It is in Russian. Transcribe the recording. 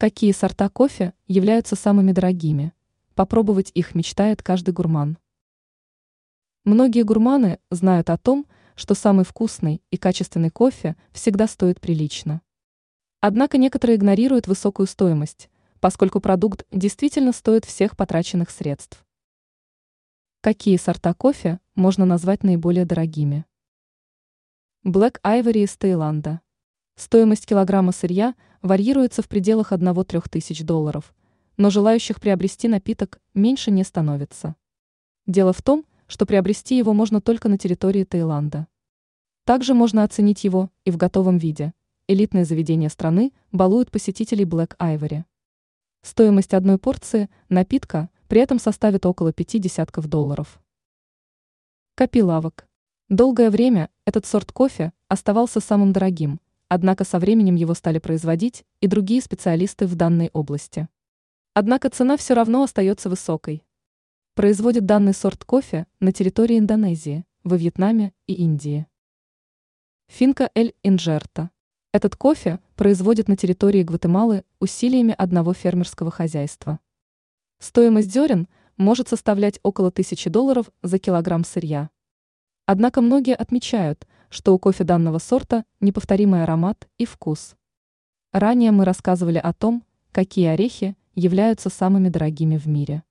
Какие сорта кофе являются самыми дорогими? Попробовать их мечтает каждый гурман. Многие гурманы знают о том, что самый вкусный и качественный кофе всегда стоит прилично. Однако некоторые игнорируют высокую стоимость, поскольку продукт действительно стоит всех потраченных средств. Какие сорта кофе можно назвать наиболее дорогими? Black Ivory из Таиланда. Стоимость килограмма сырья варьируется в пределах 1-3 тысяч долларов, но желающих приобрести напиток меньше не становится. Дело в том, что приобрести его можно только на территории Таиланда. Также можно оценить его и в готовом виде. Элитные заведения страны балуют посетителей Black Ivory. Стоимость одной порции напитка при этом составит около пяти десятков долларов. Копилавок. Долгое время этот сорт кофе оставался самым дорогим – однако со временем его стали производить и другие специалисты в данной области. Однако цена все равно остается высокой. Производит данный сорт кофе на территории Индонезии, во Вьетнаме и Индии. Финка эль инжерта. Этот кофе производят на территории Гватемалы усилиями одного фермерского хозяйства. Стоимость зерен может составлять около тысячи долларов за килограмм сырья. Однако многие отмечают – что у кофе данного сорта неповторимый аромат и вкус. Ранее мы рассказывали о том, какие орехи являются самыми дорогими в мире.